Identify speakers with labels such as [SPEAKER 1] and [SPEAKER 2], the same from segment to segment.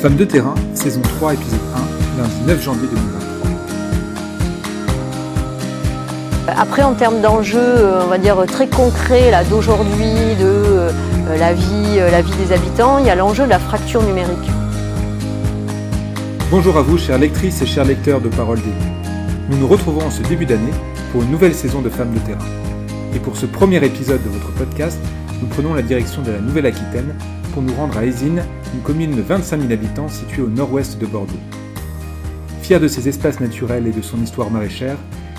[SPEAKER 1] Femmes de terrain, saison 3, épisode 1, lundi 9 janvier 2023.
[SPEAKER 2] Après, en termes d'enjeux, euh, on va dire très concrets d'aujourd'hui, de euh, la, vie, euh, la vie des habitants, il y a l'enjeu de la fracture numérique.
[SPEAKER 1] Bonjour à vous, chères lectrices et chers lecteurs de Parole des Nous nous retrouvons en ce début d'année pour une nouvelle saison de Femmes de terrain. Et pour ce premier épisode de votre podcast, nous prenons la direction de la Nouvelle-Aquitaine pour nous rendre à Aisine, une commune de 25 000 habitants située au nord-ouest de Bordeaux. Fière de ses espaces naturels et de son histoire maraîchère,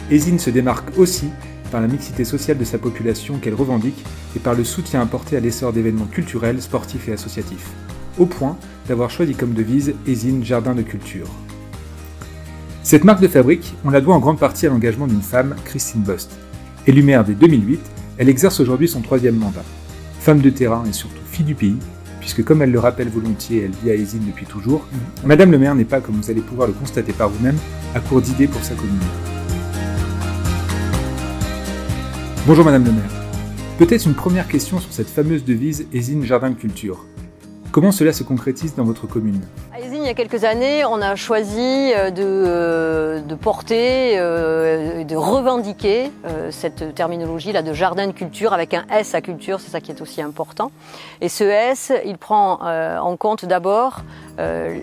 [SPEAKER 1] Aisine se démarque aussi par la mixité sociale de sa population qu'elle revendique et par le soutien apporté à l'essor d'événements culturels, sportifs et associatifs, au point d'avoir choisi comme devise Aisine Jardin de Culture. Cette marque de fabrique, on la doit en grande partie à l'engagement d'une femme, Christine Bost. Élue maire dès 2008, elle exerce aujourd'hui son troisième mandat. Femme de terrain et surtout fille du pays, puisque comme elle le rappelle volontiers, elle vit à Aisine depuis toujours, Madame le maire n'est pas, comme vous allez pouvoir le constater par vous-même, à court d'idées pour sa commune. Bonjour Madame le maire. Peut-être une première question sur cette fameuse devise Aisine Jardin de Culture. Comment cela se concrétise dans votre commune?
[SPEAKER 2] Il y a quelques années, on a choisi euh, de, euh, de porter, euh, de revendiquer cette terminologie-là de jardin de culture avec un S à culture, c'est ça qui est aussi important. Et ce S, il prend en compte d'abord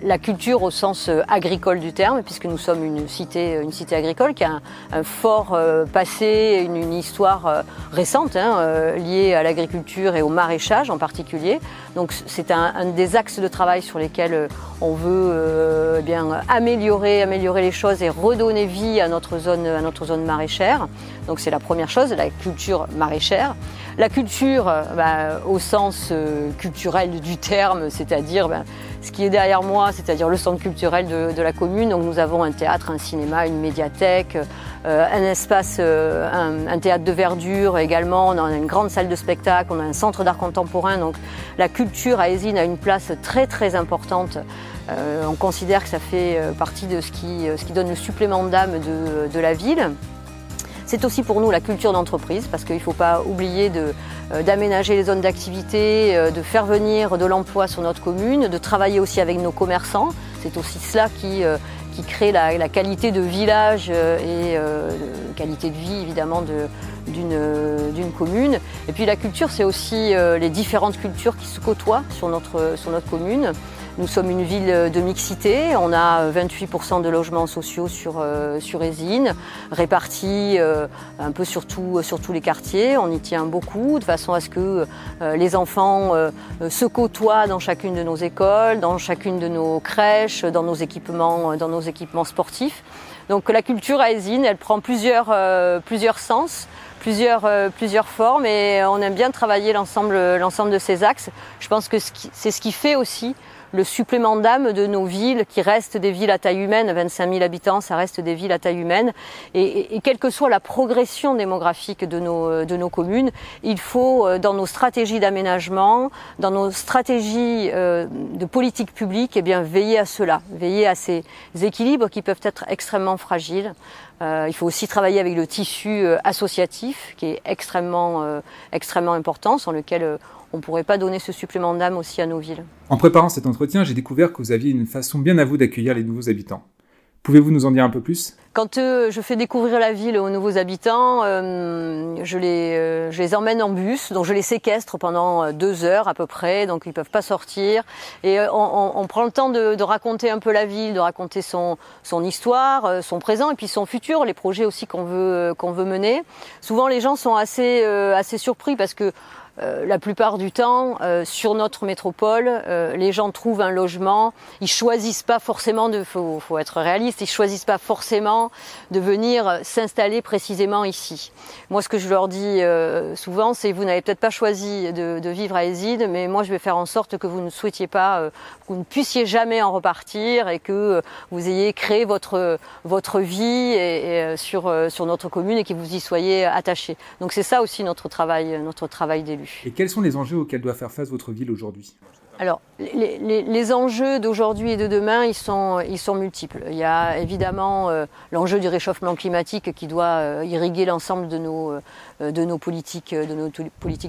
[SPEAKER 2] la culture au sens agricole du terme, puisque nous sommes une cité, une cité agricole qui a un, fort passé, une, histoire récente hein, liée à l'agriculture et au maraîchage en particulier. Donc c'est un, des axes de travail sur lesquels euh, on veut euh, eh bien, améliorer, améliorer les choses et redonner vie à notre zone maraîchère. Donc c'est la première chose, la culture maraîchère. La culture, euh, bah, au sens culturel du terme, c'est-à-dire bah, ce qui est derrière moi, c'est-à-dire le centre culturel de, la commune. Donc nous avons un théâtre, un cinéma, une médiathèque, un espace, un, théâtre de verdure également. On a une grande salle de spectacle, on a un centre d'art contemporain. Donc la culture à Esine a une place très très importante. Euh, on considère que ça fait euh, partie de ce qui, euh, donne le supplément d'âme de, la ville. C'est aussi pour nous la culture d'entreprise parce qu'il ne faut pas oublier d'aménager les zones d'activité, de faire venir de l'emploi sur notre commune, de travailler aussi avec nos commerçants. C'est aussi cela qui, qui crée la, qualité de village et euh, qualité de vie évidemment d'une commune. Et puis la culture, c'est aussi les différentes cultures qui se côtoient sur notre commune. Nous sommes une ville de mixité. On a 28% de logements sociaux sur, euh, sur répartis euh, un peu sur, sur, tous les quartiers. On y tient beaucoup, de façon à ce que euh, les enfants se côtoient dans chacune de nos écoles, dans chacune de nos crèches, dans nos équipements, dans nos équipements sportifs. Donc la culture à Ésine, elle prend plusieurs, plusieurs sens. Plusieurs, plusieurs formes et on aime bien travailler l'ensemble de ces axes. Je pense que c'est ce qui fait aussi le supplément d'âme de nos villes qui restent des villes à taille humaine, 25 000 habitants, ça reste des villes à taille humaine. Et, quelle que soit la progression démographique de nos, de nos communes, il faut, euh, dans nos stratégies d'aménagement, dans nos stratégies euh, de politique publique, eh bien, veiller à cela, veiller à ces équilibres qui peuvent être extrêmement fragiles. Euh, il faut aussi travailler avec le tissu associatif qui est extrêmement, extrêmement important, sans lequel on ne pourrait pas donner ce supplément d'âme aussi à nos villes.
[SPEAKER 1] En préparant cet entretien, j'ai découvert que vous aviez une façon bien à vous d'accueillir les nouveaux habitants. Pouvez-vous nous en dire un peu plus?
[SPEAKER 2] Quand euh, je fais découvrir la ville aux nouveaux habitants, euh, je, les, euh, je, les, emmène en bus, donc je les séquestre pendant deux heures à peu près, donc ils ne peuvent pas sortir. Et on, on, prend le temps de, de, raconter un peu la ville, de raconter son, son histoire, son présent et puis son futur, les projets aussi qu'on veut, qu'on veut mener. Souvent les gens sont assez, assez surpris parce que euh, la plupart du temps, euh, sur notre métropole, euh, les gens trouvent un logement. Ils choisissent pas forcément de, faut, faut, être réaliste, ils choisissent pas forcément de venir s'installer précisément ici. Moi, ce que je leur dis souvent, c'est vous n'avez peut-être pas choisi de, de, vivre à Éside, mais moi, je vais faire en sorte que vous ne souhaitiez pas, que vous ne puissiez jamais en repartir et que vous ayez créé votre votre vie et, et, sur sur notre commune et que vous y soyez attachés. Donc c'est ça aussi notre travail, notre travail d'élu.
[SPEAKER 1] Et quels sont les enjeux auxquels doit faire face votre ville aujourd'hui
[SPEAKER 2] alors, les, enjeux d'aujourd'hui et de demain, ils sont, multiples. Il y a évidemment euh, l'enjeu du réchauffement climatique qui doit euh, irriguer l'ensemble de nos, euh, politiques,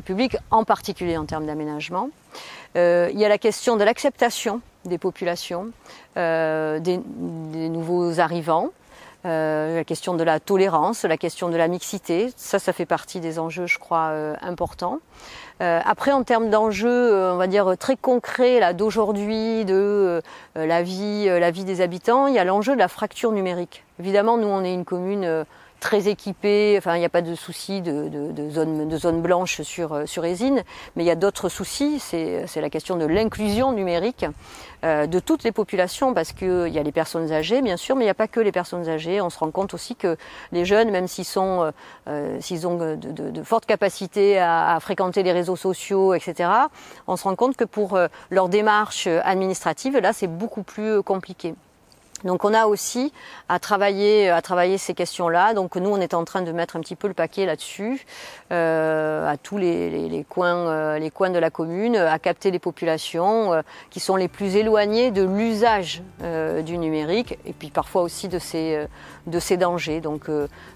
[SPEAKER 2] publiques, en particulier en termes d'aménagement. il y a la question de l'acceptation des populations, des, nouveaux arrivants. La question de la tolérance, la question de la mixité, ça, ça fait partie des enjeux, je crois, importants. Euh, après, en termes d'enjeux, euh, on va dire très concrets d'aujourd'hui, de euh, la vie, la vie des habitants, il y a l'enjeu de la fracture numérique. Évidemment, nous, on est une commune très équipé, enfin il n'y a pas de souci de, de, de, zone, de zone blanche sur, euh, sur Esine, mais il y a d'autres soucis, c'est la question de l'inclusion numérique euh, de toutes les populations, parce qu'il y a les personnes âgées bien sûr, mais il n'y a pas que les personnes âgées, on se rend compte aussi que les jeunes, même s'ils euh, s'ils ont de, de, fortes capacités à, à, fréquenter les réseaux sociaux, etc., on se rend compte que pour leur démarche administrative, là c'est beaucoup plus compliqué. Donc on a aussi à travailler, à ces questions-là. Donc nous, on est en train de mettre un petit peu le paquet là-dessus, euh, à tous les, coins, euh, les coins de la commune, à capter les populations euh, qui sont les plus éloignées de l'usage du numérique et puis parfois aussi de ces, de ces dangers. Donc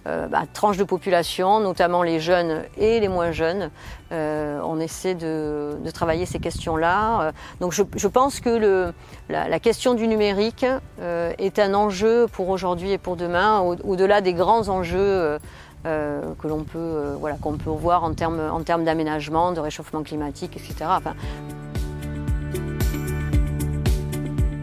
[SPEAKER 2] bah, tranche de population, notamment les jeunes et les moins jeunes, on essaie de, travailler ces questions-là. Donc je, pense que la, question du numérique est un enjeu pour aujourd'hui et pour demain, au-delà des grands enjeux euh, euh, que l'on peut, euh, qu'on peut voir en termes d'aménagement, de réchauffement climatique, etc.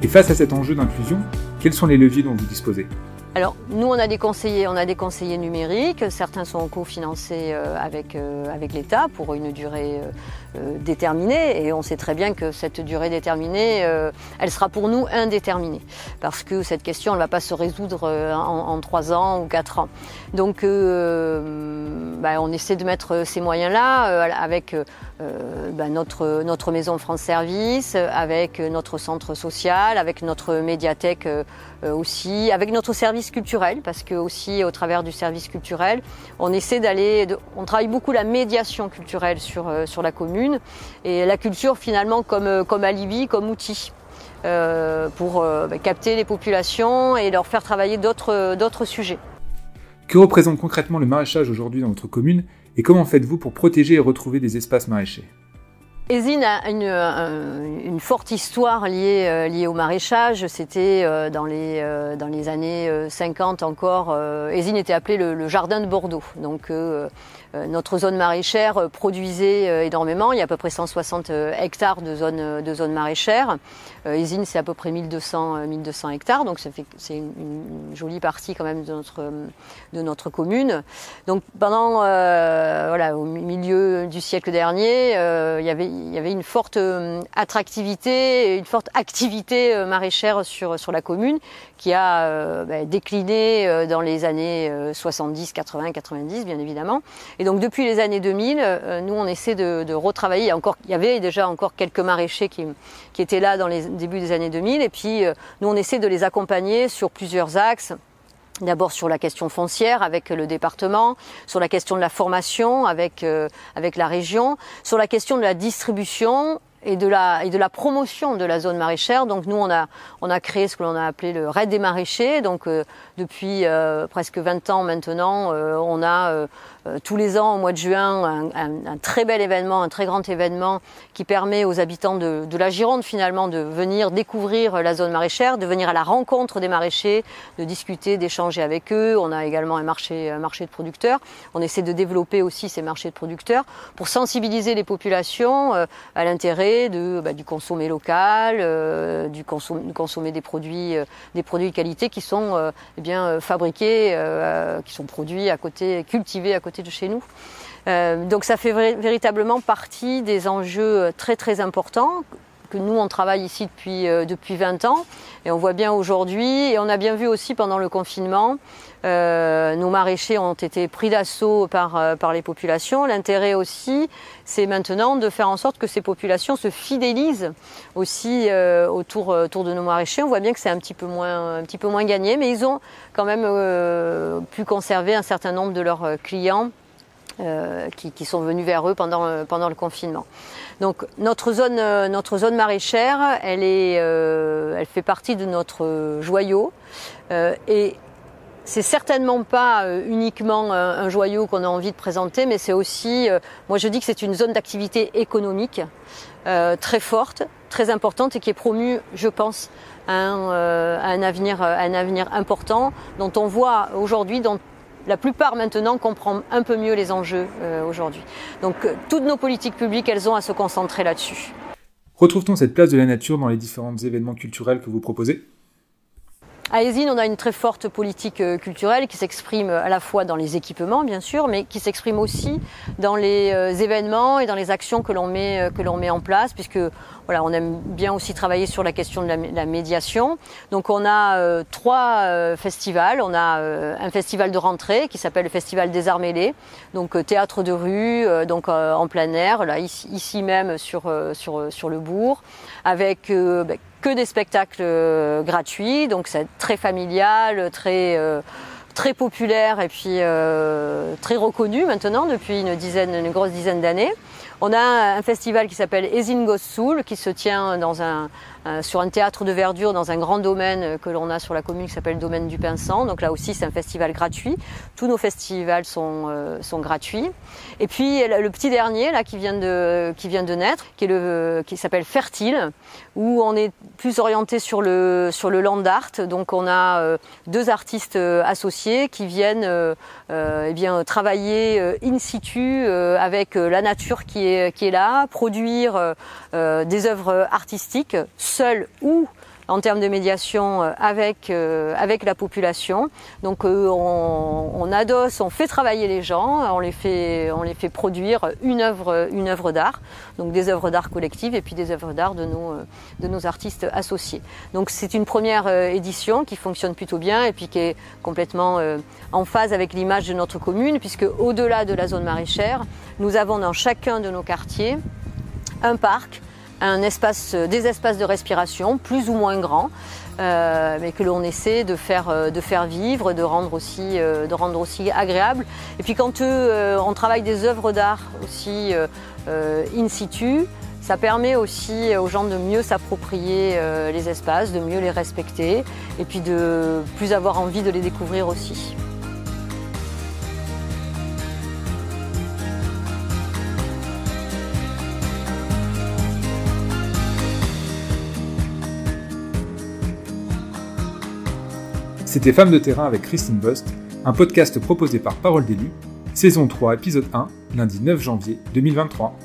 [SPEAKER 1] Et face à cet enjeu d'inclusion, quels sont les leviers dont vous disposez?
[SPEAKER 2] Alors nous on a des conseillers, on a des conseillers numériques, certains sont cofinancés avec, avec l'État pour une durée euh, déterminée et on sait très bien que cette durée déterminée, euh, elle sera pour nous indéterminée parce que cette question ne va pas se résoudre euh, en, trois ans ou quatre ans. Donc bah, on essaie de mettre ces moyens-là avec bah, notre, notre maison France Service, avec notre centre social, avec notre médiathèque aussi, avec notre service culturel, parce que aussi au travers du service culturel, on essaie d'aller, on travaille beaucoup la médiation culturelle sur, sur la commune et la culture finalement comme, euh, comme alibi, comme outil. Euh, pour euh, bah, capter les populations et leur faire travailler d'autres sujets.
[SPEAKER 1] Que représente concrètement le maraîchage aujourd'hui dans votre commune et comment faites-vous pour protéger et retrouver des espaces maraîchers?
[SPEAKER 2] Esine a une, forte histoire liée, liée au maraîchage. C'était dans, les, dans les années 50 encore. Esine était appelé le, jardin de Bordeaux. Donc euh, notre zone maraîchère euh, produisait euh, énormément. Il y a à peu près 160 hectares de zones de zone maraîchère. Isine, c'est à peu près 1200, 1200 hectares, donc c'est une, jolie partie quand même de notre, de notre commune. Donc pendant, voilà, au milieu du siècle dernier, il, y avait, il y avait une forte attractivité, une forte activité maraîchère sur, sur la commune qui a bah, décliné dans les années 70, 80, 90, bien évidemment. Et donc depuis les années 2000, euh, nous on essaie de, retravailler. Encore, il y avait déjà encore quelques maraîchers qui, étaient là dans les débuts des années 2000, et puis euh, nous on essaie de les accompagner sur plusieurs axes. D'abord sur la question foncière avec le département, sur la question de la formation avec, euh, avec la région, sur la question de la distribution et de la promotion de la zone maraîchère. Donc nous on a on a créé ce que l'on a appelé le raid des maraîchers. Donc euh, depuis euh, presque 20 ans maintenant, euh, on a tous les ans au mois de juin un, très bel événement, un très grand événement qui permet aux habitants de, la Gironde finalement de venir découvrir la zone maraîchère, de venir à la rencontre des maraîchers, de discuter, d'échanger avec eux. On a également un marché de producteurs. On essaie de développer aussi ces marchés de producteurs pour sensibiliser les populations à l'intérêt de, bah, du consommer local, euh, du, consommer des produits, euh, des produits de qualité qui sont euh, eh fabriqués, qui sont produits à côté, cultivés à côté de chez nous. donc ça fait véritablement partie des enjeux très très importants que nous on travaille ici depuis, depuis 20 ans et on voit bien aujourd'hui et on a bien vu aussi pendant le confinement euh, nos maraîchers ont été pris d'assaut par, euh, par les populations. L'intérêt aussi, c'est maintenant de faire en sorte que ces populations se fidélisent aussi euh, autour, autour de nos maraîchers. On voit bien que c'est un petit peu moins gagné, mais ils ont quand même pu conserver un certain nombre de leurs clients qui, sont venus vers eux pendant, pendant le confinement. Donc notre zone, notre zone maraîchère, elle, est, elle fait partie de notre joyau et c'est certainement pas uniquement un joyau qu'on a envie de présenter, mais c'est aussi, moi je dis que c'est une zone d'activité économique très forte, très importante et qui est promue, je pense, euh, un, avenir, un avenir important dont on voit aujourd'hui, dont la plupart maintenant comprennent un peu mieux les enjeux euh, aujourd'hui. Donc euh, toutes nos politiques publiques, elles ont à se concentrer là-dessus.
[SPEAKER 1] Retrouve-t-on cette place de la nature dans les différents événements culturels que vous proposez?
[SPEAKER 2] À Esine, on a une très forte politique euh, culturelle qui s'exprime à la fois dans les équipements, bien sûr, mais qui s'exprime aussi dans les euh, événements et dans les actions que l'on met, euh, que l'on met en place, puisque voilà, on aime bien aussi travailler sur la question de la, médiation. Donc on a trois festivals. On a un festival de rentrée qui s'appelle le Festival des Arts Mêlés, donc théâtre de rue, donc en plein air, là ici, même sur, sur, sur le bourg, avec bah, que des spectacles euh, gratuits, donc c'est très familial, très euh, très populaire et puis euh, très reconnu maintenant depuis une dizaine, une grosse dizaine d'années. On a un festival qui s'appelle Ezin Soul qui se tient dans un, sur un théâtre de verdure dans un grand domaine que l'on a sur la commune qui s'appelle le domaine du Pinsant. Donc là aussi c'est un festival gratuit. Tous nos festivals sont, euh, sont gratuits. Et puis le petit dernier là qui vient de, qui vient de naître, qui, est le, qui s'appelle Fertile, où on est plus orienté sur le, sur le land art. Donc on a euh, deux artistes associés qui viennent eh bien, travailler in situ avec la nature qui est, qui est là, produire des œuvres artistiques seul ou en termes de médiation euh, avec, euh, avec la population. Donc euh, on, adosse, on fait travailler les gens, on les fait, produire une œuvre, d'art, donc des œuvres d'art collectives et puis des œuvres d'art de nos, de nos artistes associés. Donc c'est une première édition qui fonctionne plutôt bien et puis qui est complètement en phase avec l'image de notre commune puisque au-delà de la zone maraîchère, nous avons dans chacun de nos quartiers un parc un espace, des espaces de respiration plus ou moins grands, euh, mais que l'on essaie de faire, euh, vivre, de rendre aussi, euh, de rendre aussi agréable. Et puis quand on travaille des œuvres d'art aussi in situ, ça permet aussi aux gens de mieux s'approprier les espaces, de mieux les respecter et puis de plus avoir envie de les découvrir aussi.
[SPEAKER 1] C'était Femmes de terrain avec Christine Bost, un podcast proposé par Parole d'élu, saison 3, épisode 1, lundi 9 janvier 2023.